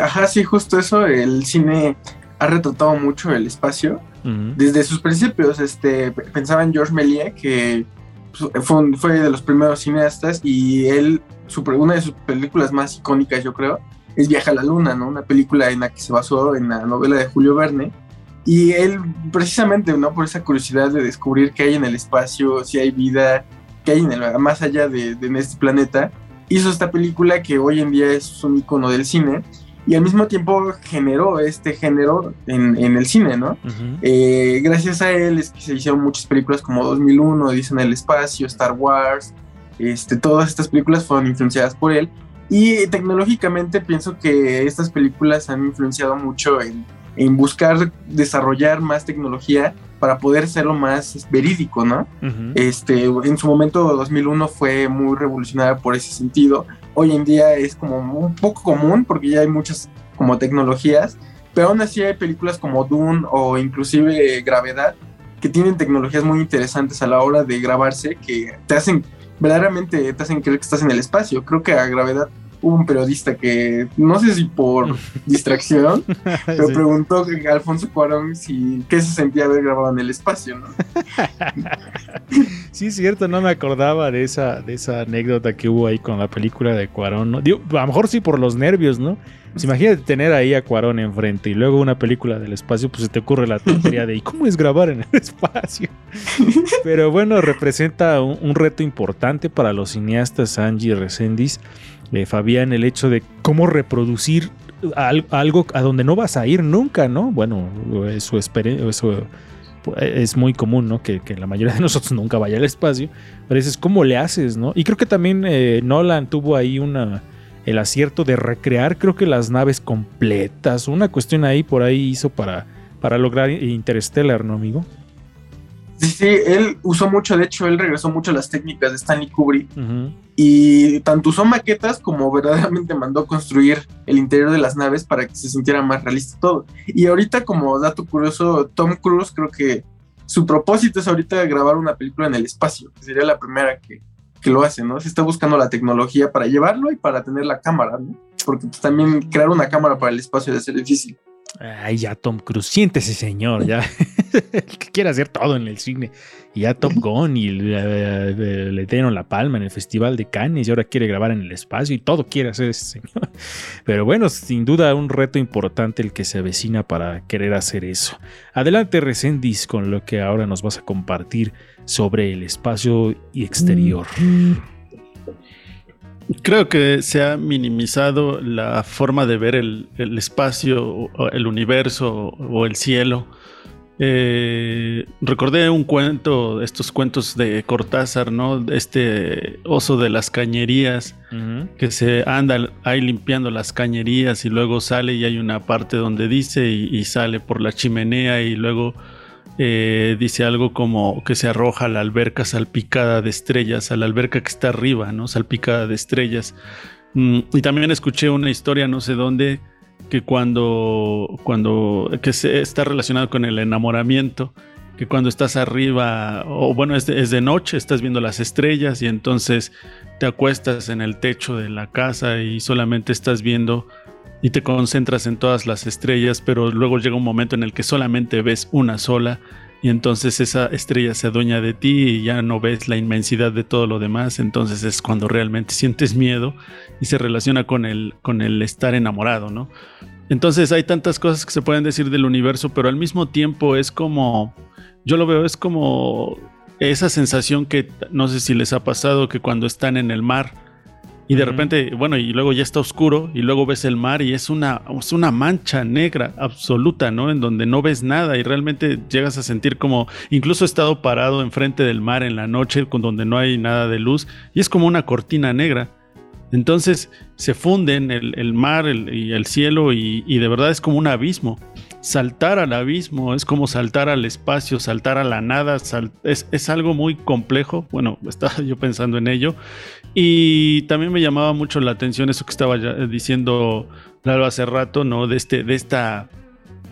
Ajá, sí, justo eso. El cine ha retratado mucho el espacio. Desde sus principios, este, pensaba en Georges Méliès, que pues, fue, un- fue de los primeros cineastas y él, su, una de sus películas más icónicas, yo creo, es Viaja a la Luna, ¿no? Una película en la que se basó en la novela de Julio Verne. Y él, precisamente, ¿no? Por esa curiosidad de descubrir qué hay en el espacio, si hay vida, qué hay en el, más allá de, de este planeta, hizo esta película que hoy en día es un icono del cine y al mismo tiempo generó este género en, en el cine, ¿no? Eh, gracias a él es que se hicieron muchas películas como 2001, Dicen el espacio, Star Wars, este, todas estas películas fueron influenciadas por él y tecnológicamente pienso que estas películas han influenciado mucho en, en buscar desarrollar más tecnología para poder hacerlo más verídico, ¿no? Este, en su momento 2001 fue muy revolucionaria por ese sentido. Hoy en día es como un poco común porque ya hay muchas como tecnologías, pero aún así hay películas como Dune o inclusive Gravedad que tienen tecnologías muy interesantes a la hora de grabarse que te hacen verdaderamente te hacen creer que estás en el espacio. Creo que a Gravedad hubo un periodista que no sé si por distracción, pero Sí. preguntó a Alfonso Cuarón si qué se sentía haber grabado en el espacio, ¿no? Sí, es cierto, no me acordaba de esa, de esa anécdota que hubo ahí con la película de Cuarón. ¿no? Digo, a lo mejor sí por los nervios, ¿no? Pues imagínate tener ahí a Cuarón enfrente y luego una película del espacio, pues se te ocurre la tontería de ¿y cómo es grabar en el espacio? Pero bueno, representa un, reto importante para los cineastas Angie Resendiz, eh, Fabián, el hecho de cómo reproducir al- algo a donde no vas a ir nunca, ¿no? Bueno, eso, eso es muy común, ¿no? Que, la mayoría de nosotros nunca vaya al espacio. Pero dices, ¿cómo le haces, no? Y creo que también eh, Nolan tuvo ahí una el acierto de recrear, creo que las naves completas. Una cuestión ahí por ahí hizo para, para lograr Interstellar, ¿no, amigo? Sí, sí, él usó mucho, de hecho, él regresó mucho a las técnicas de Stanley Kubrick y tanto usó maquetas como verdaderamente mandó construir el interior de las naves para que se sintiera más realista todo. Y ahorita, como dato curioso, Tom Cruise creo que su propósito es ahorita grabar una película en el espacio, que sería la primera que, que lo hace, ¿no? Se está buscando la tecnología para llevarlo y para tener la cámara, ¿no? Porque pues, también crear una cámara para el espacio debe ser difícil. Ay, ya Tom Cruise, siéntese señor, ya. el que quiere hacer todo en el cine. Y ya Top Gun y le, le- le dieron la palma en el Festival de Cannes y ahora quiere grabar en el espacio y todo quiere hacer ese señor. Pero bueno, sin duda un reto importante el que se avecina para querer hacer eso. Adelante, Resendis, con lo que ahora nos vas a compartir sobre el espacio y exterior. Creo que se ha minimizado la forma de ver el, el espacio, el universo o el cielo. Eh, recordé un cuento, estos cuentos de Cortázar, ¿no? Este oso de las cañerías, que se anda ahí limpiando las cañerías y luego sale y hay una parte donde dice y, y sale por la chimenea y luego eh, dice algo como que se arroja a la alberca salpicada de estrellas, a la alberca que está arriba, ¿no? Salpicada de estrellas. Mm, y también escuché una historia, no sé dónde, que cuando, cuando que se, está relacionado con el enamoramiento, que cuando estás arriba, o bueno, es de, es de noche, estás viendo las estrellas y entonces te acuestas en el techo de la casa y solamente estás viendo y te concentras en todas las estrellas, pero luego llega un momento en el que solamente ves una sola y entonces esa estrella se adueña de ti y ya no ves la inmensidad de todo lo demás, entonces es cuando realmente sientes miedo y se relaciona con el, con el estar enamorado, ¿no? Entonces hay tantas cosas que se pueden decir del universo, pero al mismo tiempo es como, yo lo veo, es como esa sensación que no sé si les ha pasado que cuando están en el mar, y de repente, bueno, y luego ya está oscuro y luego ves el mar y es una, es una mancha negra absoluta, ¿no? En donde no ves nada y realmente llegas a sentir como, incluso he estado parado enfrente del mar en la noche con donde no hay nada de luz y es como una cortina negra. Entonces se funden el, el mar el- y el cielo y, y de verdad es como un abismo. Saltar al abismo es como saltar al espacio, saltar a la nada, es, es algo muy complejo. Bueno, estaba yo pensando en ello. Y también me llamaba mucho la atención eso que estaba ya diciendo Lalo hace rato, ¿no? De este, de esta,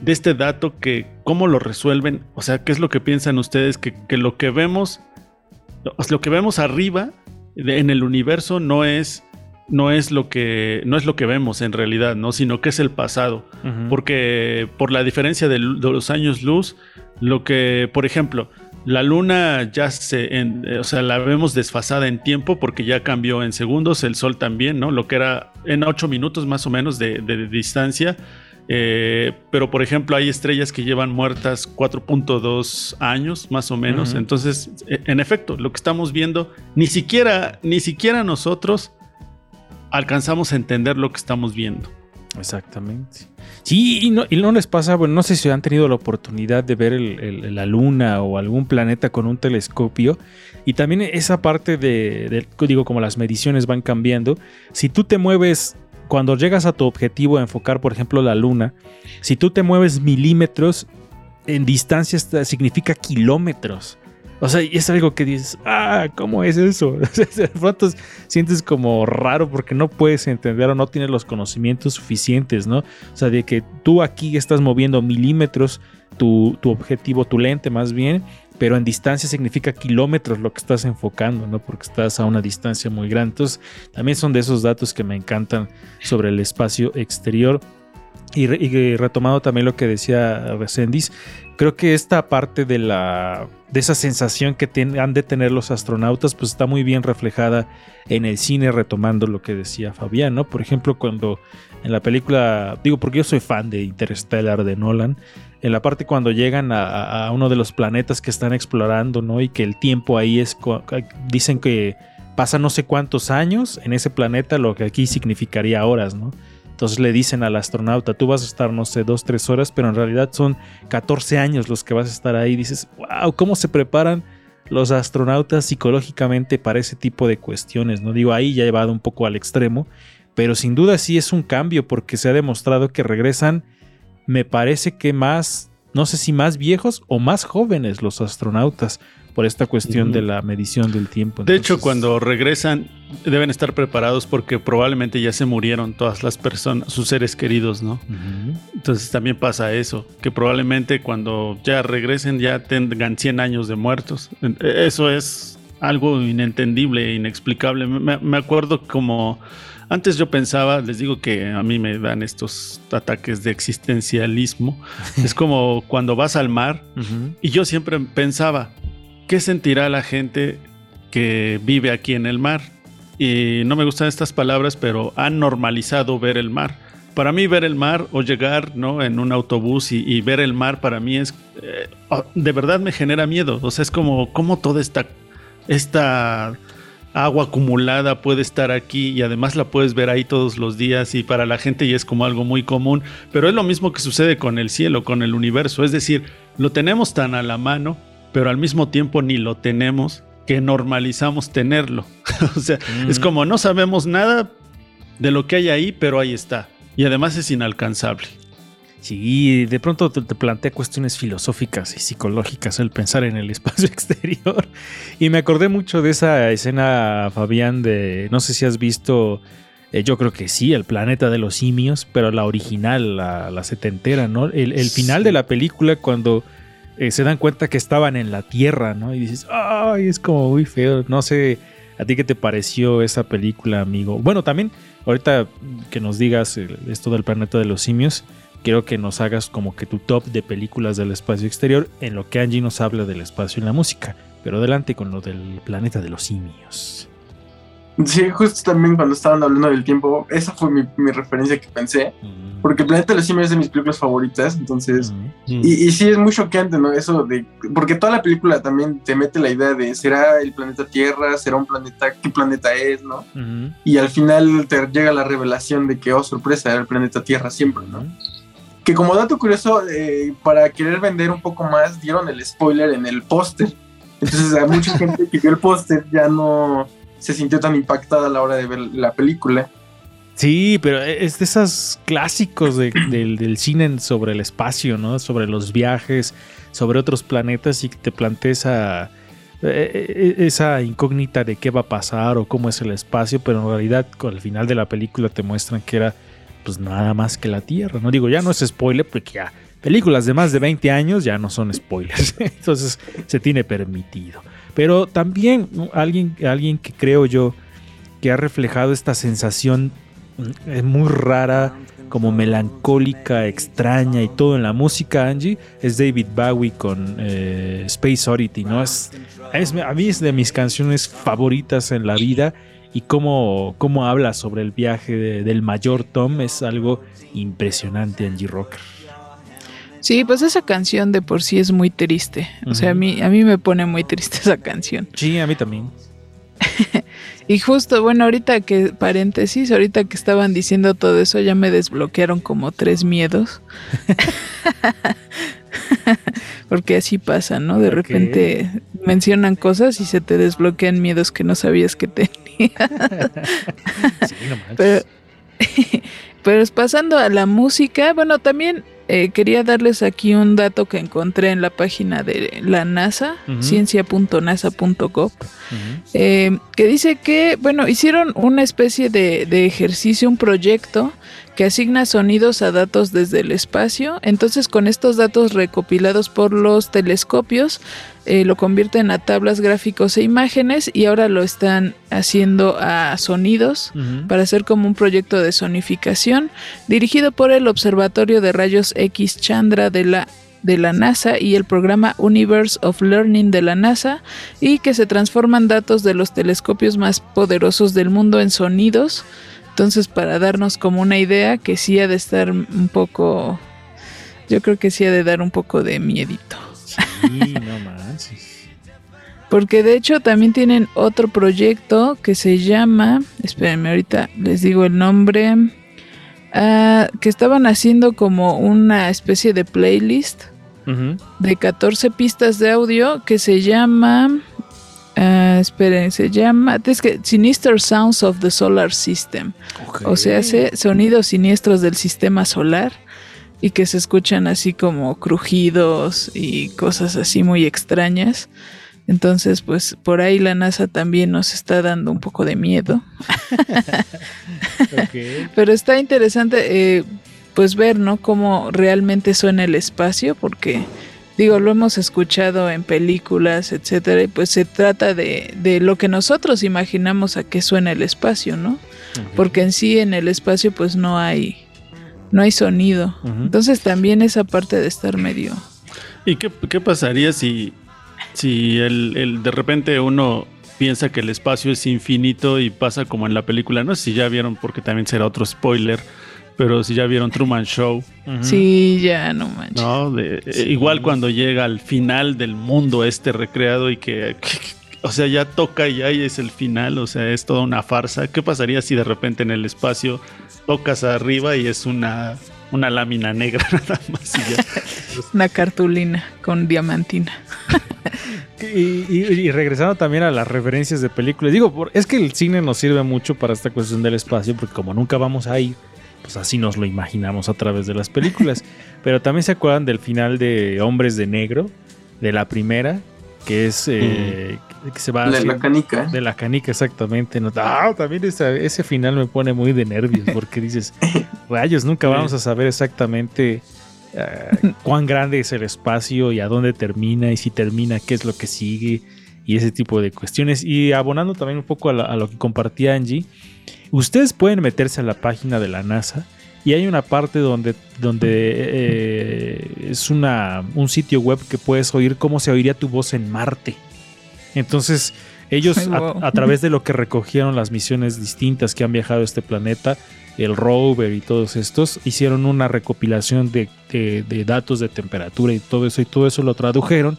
de este dato que cómo lo resuelven. O sea, ¿qué es lo que piensan ustedes? Que, que lo que vemos, lo que vemos arriba de- en el universo no es, no es lo que, no es lo que vemos en realidad, ¿no? Sino que es el pasado. Porque por la diferencia de los años luz, lo que, por ejemplo, la luna ya se, en- eh, o sea, la vemos desfasada en tiempo porque ya cambió en segundos, el sol también, ¿no? Lo que era en 8 minutos más o menos de, de- de distancia. Eh, pero por ejemplo hay estrellas que llevan muertas 4.2 años más o menos. Entonces, e- en efecto, lo que estamos viendo, ni siquiera, ni siquiera nosotros alcanzamos a entender lo que estamos viendo. Exactamente. Sí, y no, y no les pasa, bueno, no sé si han tenido la oportunidad de ver la luna o algún planeta con un telescopio. Y también esa parte de, de- digo, como las mediciones van cambiando. Si tú te mueves, cuando llegas a tu objetivo a enfocar, por ejemplo, la luna, si tú te mueves milímetros, en distancia significa kilómetros. O sea, y es algo que dices, ah, ¿cómo es eso? de pronto sientes como raro porque no puedes entender o no tienes los conocimientos suficientes, ¿no? O sea, de que tú aquí estás moviendo milímetros tu, tu objetivo, tu lente más bien, pero en distancia significa kilómetros lo que estás enfocando, ¿no? Porque estás a una distancia muy grande. Entonces, también son de esos datos que me encantan sobre el espacio exterior. Y, re- y retomando también lo que decía Resendis, creo que esta parte de la de esa sensación que han de tener los astronautas, pues está muy bien reflejada en el cine, retomando lo que decía Fabián, ¿no? Por ejemplo, cuando en la película, digo porque yo soy fan de Interstellar de Nolan, en la parte cuando llegan a, a- uno de los planetas que están explorando, ¿no? Y que el tiempo ahí es, dicen que pasa no sé cuántos años en ese planeta, lo que aquí significaría horas, ¿no? Entonces le dicen al astronauta, tú vas a estar, no sé, dos, tres horas, pero en realidad son 14 años los que vas a estar ahí. Dices, wow, ¿cómo se preparan los astronautas psicológicamente para ese tipo de cuestiones? No digo, ahí ya llevado un poco al extremo, pero sin duda sí es un cambio porque se ha demostrado que regresan, me parece que más, no sé si más viejos o más jóvenes los astronautas por esta cuestión de la medición del tiempo. De hecho, cuando regresan deben estar preparados porque probablemente ya se murieron todas las personas, sus seres queridos, ¿no? Entonces también pasa eso, que probablemente cuando ya regresen ya tengan 100 años de muertos. Eso es algo inentendible, inexplicable. Me, me acuerdo como Antes yo pensaba, les digo que a mí me dan estos ataques de existencialismo. es como cuando vas al mar y yo siempre pensaba, ¿qué sentirá la gente que vive aquí en el mar? Y no me gustan estas palabras, pero han normalizado ver el mar. Para mí ver el mar o llegar ¿no? en un autobús y, ver el mar para mí es, eh, oh, de verdad me genera miedo. O sea, es como, como toda esta, esta agua acumulada puede estar aquí y además la puedes ver ahí todos los días y para la gente ya es como algo muy común, pero es lo mismo que sucede con el cielo, con el universo, es decir, lo tenemos tan a la mano, pero al mismo tiempo ni lo tenemos que normalizamos tenerlo. o sea, es mm. como no sabemos nada de lo que hay ahí, pero ahí está. Y además es inalcanzable. Sí, de pronto te, plantea cuestiones filosóficas y psicológicas el pensar en el espacio exterior. Y me acordé mucho de esa escena, Fabián, de, no sé si has visto, eh, yo creo que sí, el planeta de los simios, pero la original, la, setentera, ¿no? El, final de la película cuando eh, se dan cuenta que estaban en la Tierra, ¿no? Y dices, ay, es como muy feo. No sé, ¿a ti qué te pareció esa película, amigo? Bueno, también, ahorita que nos digas esto del planeta de los simios quiero que nos hagas como que tu top de películas del espacio exterior en lo que Angie nos habla del espacio y la música. Pero adelante con lo del planeta de los simios. Sí, justo también cuando estaban hablando del tiempo, esa fue mi, referencia que pensé, mm. porque Planeta de los Simios es de mis películas favoritas, entonces, mm. y, y, sí es muy choqueante, ¿no? Eso de, porque toda la película también te mete la idea de, ¿será el planeta Tierra? ¿Será un planeta? ¿Qué planeta es? ¿no? Y al final te llega la revelación de que, oh, sorpresa, era el planeta Tierra siempre, ¿no? Que como dato curioso, eh, para querer vender un poco más, dieron el spoiler en el póster. Entonces a mucha gente que vio el póster ya no se sintió tan impactada a la hora de ver la película. Sí, pero es de esos clásicos del, cine sobre el espacio, ¿no? Sobre los viajes, sobre otros planetas y que te plantees esa, e, e, esa incógnita de qué va a pasar o cómo es el espacio, pero en realidad al final de la película te muestran que era pues nada más que la Tierra. No digo, ya no es spoiler, porque ya películas de más de 20 años ya no son spoilers. Entonces se tiene permitido. Pero también alguien, alguien que creo yo que ha reflejado esta sensación mm, muy rara, como melancólica, extraña y todo en la música, Angie, es David Bowie con eh, Space Oddity, ¿no? Es, a mí es de mis canciones favoritas en la vida y cómo, cómo habla sobre el viaje del mayor Tom es algo impresionante, Angie Rocker. Sí, pues esa canción de por sí es muy triste. O sea, a mí, a mí me pone muy triste esa canción. Sí, a mí también. y justo, bueno, ahorita que, paréntesis, ahorita que estaban diciendo todo eso, ya me desbloquearon como tres miedos. Porque así pasa, ¿no? De repente mencionan cosas y se te desbloquean miedos que no sabías que tenías. pero, pero pasando a la música, bueno, también eh, quería darles aquí un dato que encontré en la página de la NASA, ciencia.nasa.gov, eh, que dice que, bueno, hicieron una especie de, de ejercicio, un proyecto que asigna sonidos a datos desde el espacio. Entonces con estos datos recopilados por los telescopios eh, lo convierten a tablas gráficos e imágenes y ahora lo están haciendo a sonidos para hacer como un proyecto de sonificación dirigido por el Observatorio de Rayos X Chandra de la de la NASA y el programa Universe of Learning de la NASA y que se transforman datos de los telescopios más poderosos del mundo en sonidos entonces, para darnos como una idea que sí ha de estar un poco, yo creo que sí ha de dar un poco de miedito. Sí, no manches. Porque de hecho también tienen otro proyecto que se llama, espérenme ahorita les digo el nombre, ah, que estaban haciendo como una especie de playlist de 14 pistas de audio que se llama Uh, esperen, se llama es que Sinister Sounds of the Solar System. O sea, hace sonidos siniestros del sistema solar y que se escuchan así como crujidos y cosas así muy extrañas. Entonces, pues por ahí la NASA también nos está dando un poco de miedo. Pero está interesante eh, pues ver, ¿no? Cómo realmente suena el espacio, porque digo, lo hemos escuchado en películas, etcétera, y pues se trata de, de lo que nosotros imaginamos a qué suena el espacio, ¿no? porque en sí en el espacio pues no hay no hay sonido. Entonces también esa parte de estar medio ¿Y qué, qué pasaría si, si el, el- de repente uno piensa que el espacio es infinito y pasa como en la película? No sé si ya vieron, porque también será otro spoiler, pero si ya vieron Truman Show. Sí, ya no manches. ¿no? De- eh, igual cuando llega al final del mundo este recreado y que, o sea, ya toca y ahí es el final, o sea, es toda una farsa. ¿Qué pasaría si de repente en el espacio tocas arriba y es una, una lámina negra nada más y ya? Una cartulina con diamantina. Y, y- y regresando también a las referencias de películas, digo, por- es que el cine nos sirve mucho para esta cuestión del espacio, porque como nunca vamos a ir, pues así nos lo imaginamos a través de las películas. Pero también se acuerdan del final de Hombres de Negro, de la primera, que es eh, que se va de la canica. De la canica, exactamente. ¿no? Ah, también esa- ese final me pone muy de nervios, porque dices, rayos, nunca vamos a saber exactamente eh, cuán grande es el espacio y a dónde termina y si termina, qué es lo que sigue y ese tipo de cuestiones. Y abonando también un poco a, la- a lo que compartía Angie, ustedes pueden meterse a la página de la NASA y hay una parte donde, donde eh, es una, un sitio web que puedes oír cómo se oiría tu voz en Marte. Entonces, ellos Ay, a- través de lo que recogieron las misiones distintas que han viajado a este planeta, el rover y todos estos, hicieron una recopilación de, de- de datos de temperatura y todo eso, y todo eso lo tradujeron,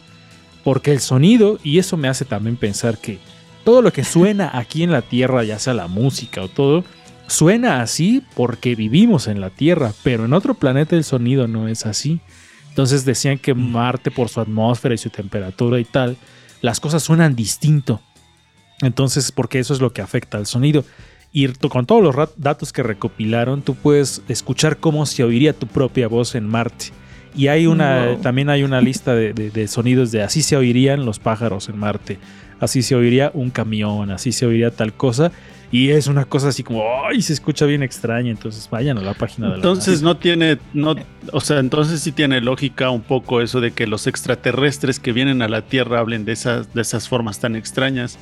porque el sonido, y eso me hace también pensar que todo lo que suena aquí en la Tierra, ya sea la música o todo, suena así porque vivimos en la Tierra, pero en otro planeta el sonido no es así. Entonces decían que Marte por su atmósfera y su temperatura y tal, las cosas suenan distinto. Entonces, porque eso es lo que afecta al sonido. Y con todos los datos que recopilaron, tú puedes escuchar cómo se oiría tu propia voz en Marte. Y hay una, Wow. también hay una lista de, de- de sonidos de así se oirían los pájaros en Marte, así se oiría un camión, así se oiría tal cosa. Y es una cosa así como, ¡ay! Se escucha bien extraña. Entonces vayan a la página de la Entonces no tiene, no, o sea, entonces sí tiene lógica un poco eso de que los extraterrestres que vienen a la Tierra hablen de esas, de esas formas tan extrañas.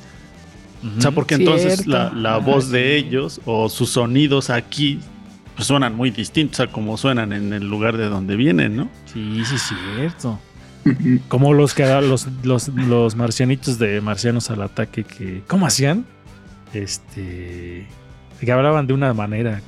O sea, porque entonces la, la voz de ellos o sus sonidos aquí pues, suenan muy distintos a como suenan en el lugar de donde vienen, ¿no? Sí, sí, cierto. Como los que los, los, marcianitos de Marcianos al ataque que. ¿Cómo hacían? Este. Que hablaban de una manera.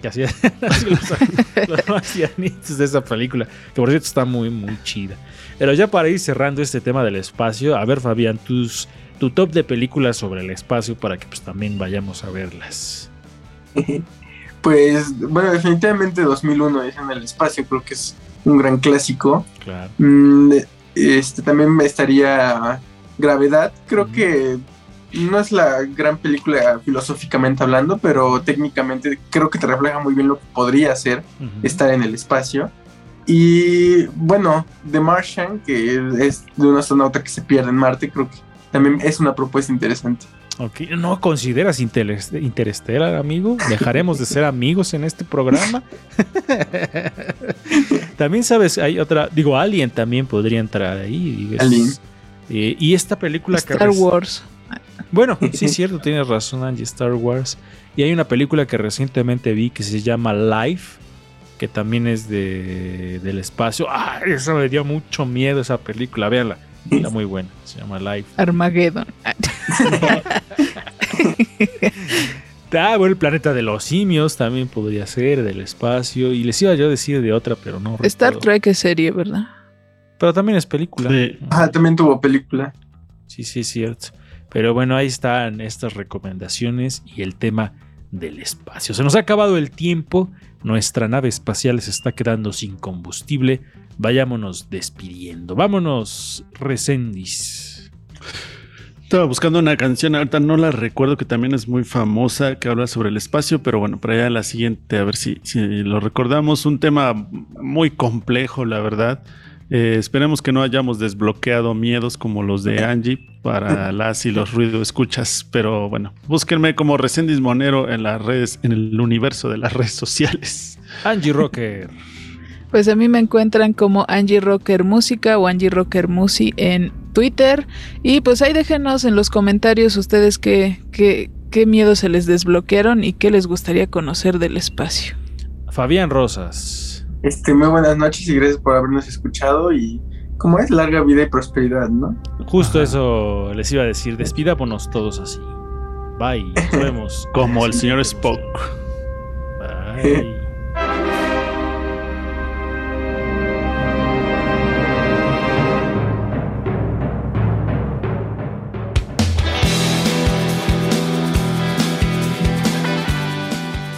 Que hacían los marcianitos de esa película. Que por cierto está muy, muy chida. Pero ya para ir cerrando este tema del espacio, a ver, Fabián, tus, tu top de películas sobre el espacio para que pues también vayamos a verlas. Pues, bueno, definitivamente 2001 es en el espacio, creo que es un gran clásico. Claro. Mm, este también estaría Gravedad, creo que no es la gran película filosóficamente hablando, pero técnicamente creo que te refleja muy bien lo que podría ser estar en el espacio. Y bueno, The Martian, que es de un astronauta que se pierde en Marte, creo que también es una propuesta interesante. Ok, ¿No consideras Interes- Interstellar, amigo? ¿Dejaremos de ser amigos en este programa? también sabes, hay otra, digo, Alien también podría entrar ahí. es- Alien. eh, y esta película que... Star Wars. Bueno, sí es cierto, tienes razón, Angie, Star Wars. Y hay una película que recientemente vi que se llama Life, que también es de, del espacio. ¡Ah! Eso me dio mucho miedo esa película, véanla. Está muy buena, se llama Life. Armageddon. Ah, bueno, el planeta de los simios también podría ser, del espacio. Y les iba yo a decir de otra, pero no Star recuerdo. Trek es serie, ¿verdad? Pero también es película. Ah, también tuvo película. Sí, sí, es cierto. Pero bueno, ahí están estas recomendaciones y el tema del espacio. Se nos ha acabado el tiempo. Nuestra nave espacial se está quedando sin combustible. Vayámonos despidiendo. Vámonos, Resendis. Estaba buscando una canción, ahorita no la recuerdo, que también es muy famosa, que habla sobre el espacio, pero bueno, para allá la siguiente, a ver si, si lo recordamos. Un tema muy complejo, la verdad. Eh, esperemos que no hayamos desbloqueado miedos como los de Angie para las y los ruido escuchas, pero bueno, búsquenme como Resendis Monero en las redes, en el universo de las redes sociales. Angie Rocker. Pues a mí me encuentran como Angie Rocker Música o Angie Rocker Musi en Twitter. Y pues ahí déjenos en los comentarios ustedes qué, qué, qué miedos se les desbloquearon y qué les gustaría conocer del espacio. Fabián Rosas. Este, muy buenas noches y gracias por habernos escuchado y como es larga vida y prosperidad, ¿no? Justo eso les iba a decir, despidámonos todos así. Bye, nos vemos. Como el señor Spock. Bye.